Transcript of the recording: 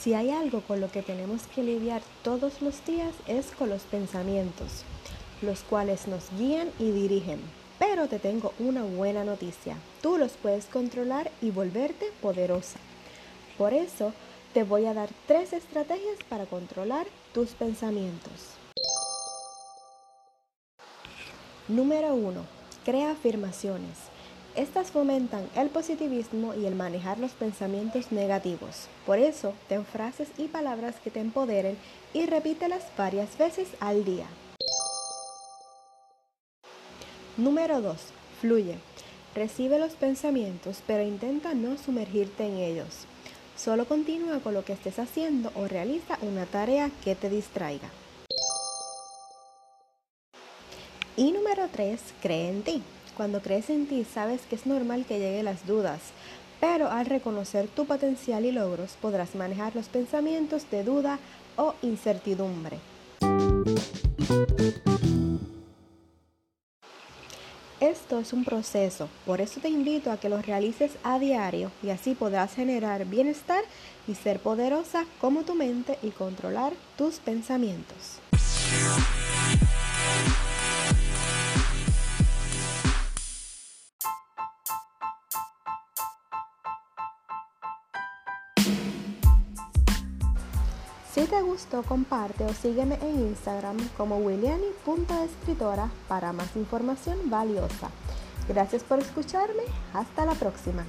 Si hay algo con lo que tenemos que lidiar todos los días es con los pensamientos, los cuales nos guían y dirigen. Pero te tengo una buena noticia, tú los puedes controlar y volverte poderosa. Por eso te voy a dar tres estrategias para controlar tus pensamientos. Número 1. Crea afirmaciones. Estas fomentan el positivismo y el manejar los pensamientos negativos. Por eso, ten frases y palabras que te empoderen y repítelas varias veces al día. Número 2. Fluye. Recibe los pensamientos, pero intenta no sumergirte en ellos. Solo continúa con lo que estés haciendo o realiza una tarea que te distraiga. Y número 3, cree en ti. Cuando crees en ti, sabes que es normal que lleguen las dudas, pero al reconocer tu potencial y logros podrás manejar los pensamientos de duda o incertidumbre. Esto es un proceso, por eso te invito a que lo realices a diario y así podrás generar bienestar y ser poderosa como tu mente y controlar tus pensamientos. Si te gustó, comparte o sígueme en Instagram como williani.escritora para más información valiosa. Gracias por escucharme. Hasta la próxima.